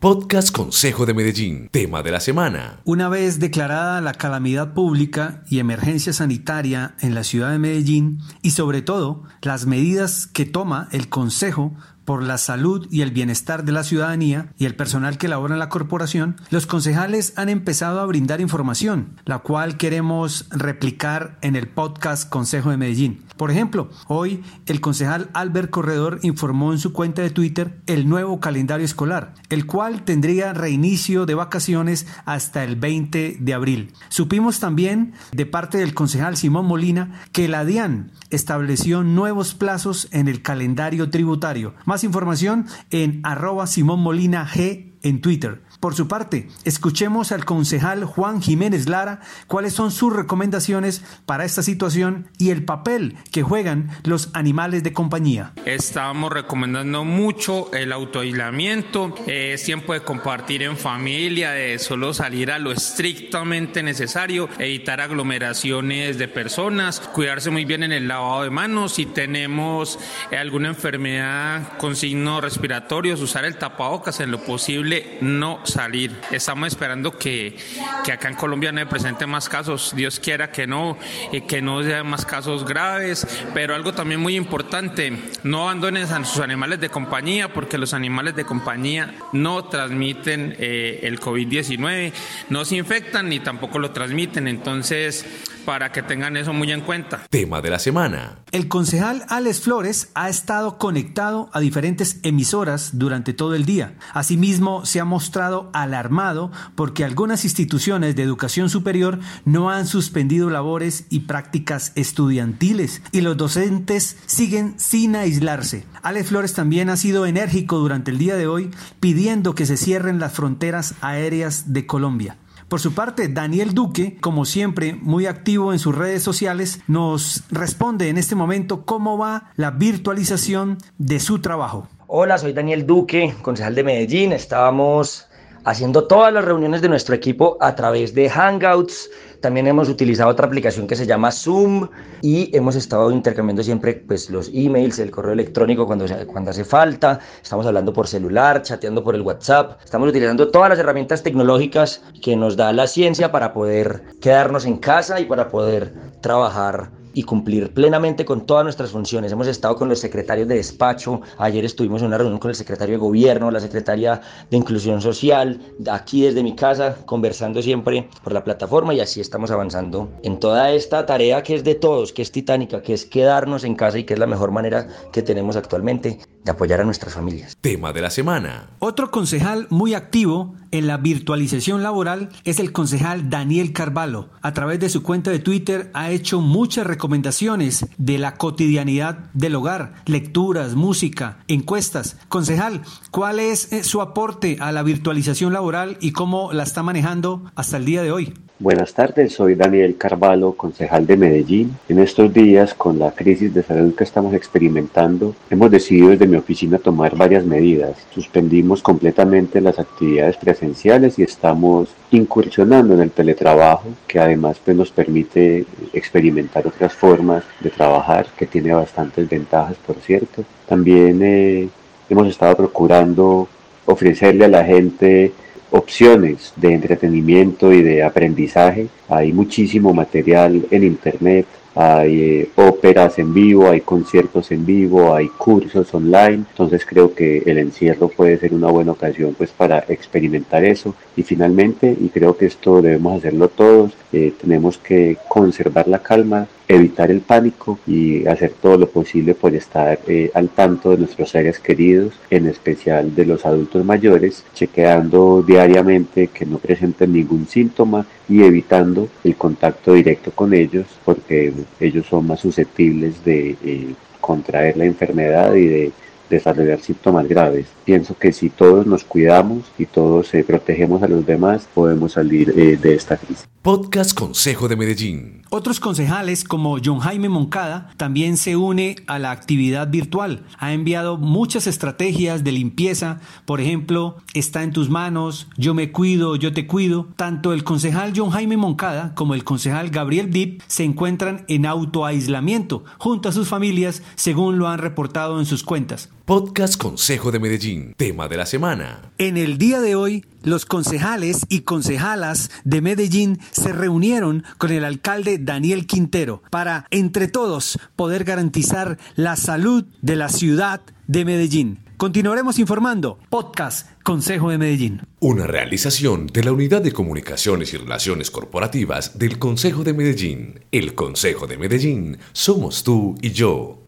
Podcast Consejo de Medellín, tema de la semana. Una vez declarada la calamidad pública y emergencia sanitaria en la ciudad de Medellín y sobre todo las medidas que toma el Consejo por la salud y el bienestar de la ciudadanía y el personal que labora en la corporación, los concejales han empezado a brindar información, la cual queremos replicar en el podcast Consejo de Medellín. Por ejemplo, hoy el concejal Albert Corredor informó en su cuenta de Twitter el nuevo calendario escolar, el cual tendría reinicio de vacaciones hasta el 20 de abril. Supimos también de parte del concejal Simón Molina que la DIAN estableció nuevos plazos en el calendario tributario. Información en arroba Simón Molina G en Twitter. Por su parte, escuchemos al concejal Juan Jiménez Lara cuáles son sus recomendaciones para esta situación y el papel que juegan los animales de compañía. Estamos recomendando mucho el autoaislamiento, es tiempo de compartir en familia, de solo salir a lo estrictamente necesario, evitar aglomeraciones de personas, cuidarse muy bien en el lavado de manos, si tenemos alguna enfermedad con signos respiratorios, usar el tapabocas en lo posible, no salir. Estamos esperando que, que acá en Colombia no se presenten más casos, Dios quiera que no, y que no sean más casos graves, pero algo también muy importante, no abandonen a sus animales de compañía porque los animales de compañía no transmiten eh, el COVID-19, no se infectan ni tampoco lo transmiten, entonces para que tengan eso muy en cuenta. Tema de la semana. El concejal Alex Flores ha estado conectado a diferentes emisoras durante todo el día. Asimismo, se ha mostrado alarmado porque algunas instituciones de educación superior no han suspendido labores y prácticas estudiantiles y los docentes siguen sin aislarse. Alex Flores también ha sido enérgico durante el día de hoy pidiendo que se cierren las fronteras aéreas de Colombia. Por su parte, Daniel Duque, como siempre, muy activo en sus redes sociales, nos responde en este momento cómo va la virtualización de su trabajo. Hola, soy Daniel Duque, concejal de Medellín. Estábamos haciendo todas las reuniones de nuestro equipo a través de Hangouts. También hemos utilizado otra aplicación que se llama Zoom y hemos estado intercambiando siempre pues, los emails, el correo electrónico cuando, cuando hace falta. Estamos hablando por celular, chateando por el WhatsApp. Estamos utilizando todas las herramientas tecnológicas que nos da la ciencia para poder quedarnos en casa y para poder trabajar y cumplir plenamente con todas nuestras funciones. Hemos estado con los secretarios de despacho, ayer estuvimos en una reunión con el secretario de gobierno, la secretaria de inclusión social, aquí desde mi casa, conversando siempre por la plataforma y así estamos avanzando en toda esta tarea que es de todos, que es titánica, que es quedarnos en casa y que es la mejor manera que tenemos actualmente de apoyar a nuestras familias. Tema de la semana. Otro concejal muy activo en la virtualización laboral es el concejal Daniel Carvalho. A través de su cuenta de Twitter ha hecho muchas recomendaciones de la cotidianidad del hogar, lecturas, música, encuestas. Concejal, ¿cuál es eh, su aporte a la virtualización laboral y cómo la está manejando hasta el día de hoy? Buenas tardes, soy Daniel Carvalho, concejal de Medellín. En estos días, con la crisis de salud que estamos experimentando, hemos decidido desde mi oficina tomar varias medidas. Suspendimos completamente las actividades presenciales y estamos incursionando en el teletrabajo, que además pues, nos permite experimentar otras formas de trabajar, que tiene bastantes ventajas, por cierto. También eh, hemos estado procurando ofrecerle a la gente opciones de entretenimiento y de aprendizaje. Hay muchísimo material en Internet, hay eh, óperas en vivo, hay conciertos en vivo, hay cursos online, entonces creo que el encierro puede ser una buena ocasión pues para experimentar eso. Y finalmente, y creo que esto debemos hacerlo todos, eh, tenemos que conservar la calma, evitar el pánico y hacer todo lo posible por estar eh, al tanto de nuestros seres queridos, en especial de los adultos mayores, chequeando diariamente que no presenten ningún síntoma y evitando el contacto directo con ellos porque ellos son más susceptibles de eh, contraer la enfermedad y de desarrollar síntomas graves. Pienso que si todos nos cuidamos y todos eh, protegemos a los demás, podemos salir eh, de esta crisis. Podcast Consejo de Medellín. Otros concejales como John Jaime Moncada también se une a la actividad virtual. Ha enviado muchas estrategias de limpieza, por ejemplo, está en tus manos, yo me cuido, yo te cuido. Tanto el concejal John Jaime Moncada como el concejal Gabriel Dip se encuentran en autoaislamiento junto a sus familias, según lo han reportado en sus cuentas. Podcast Consejo de Medellín. Tema de la semana. En el día de hoy, los concejales y concejalas de Medellín se reunieron con el alcalde Daniel Quintero para, entre todos, poder garantizar la salud de la ciudad de Medellín. Continuaremos informando. Podcast Consejo de Medellín. Una realización de la Unidad de Comunicaciones y Relaciones Corporativas del Consejo de Medellín. El Consejo de Medellín somos tú y yo.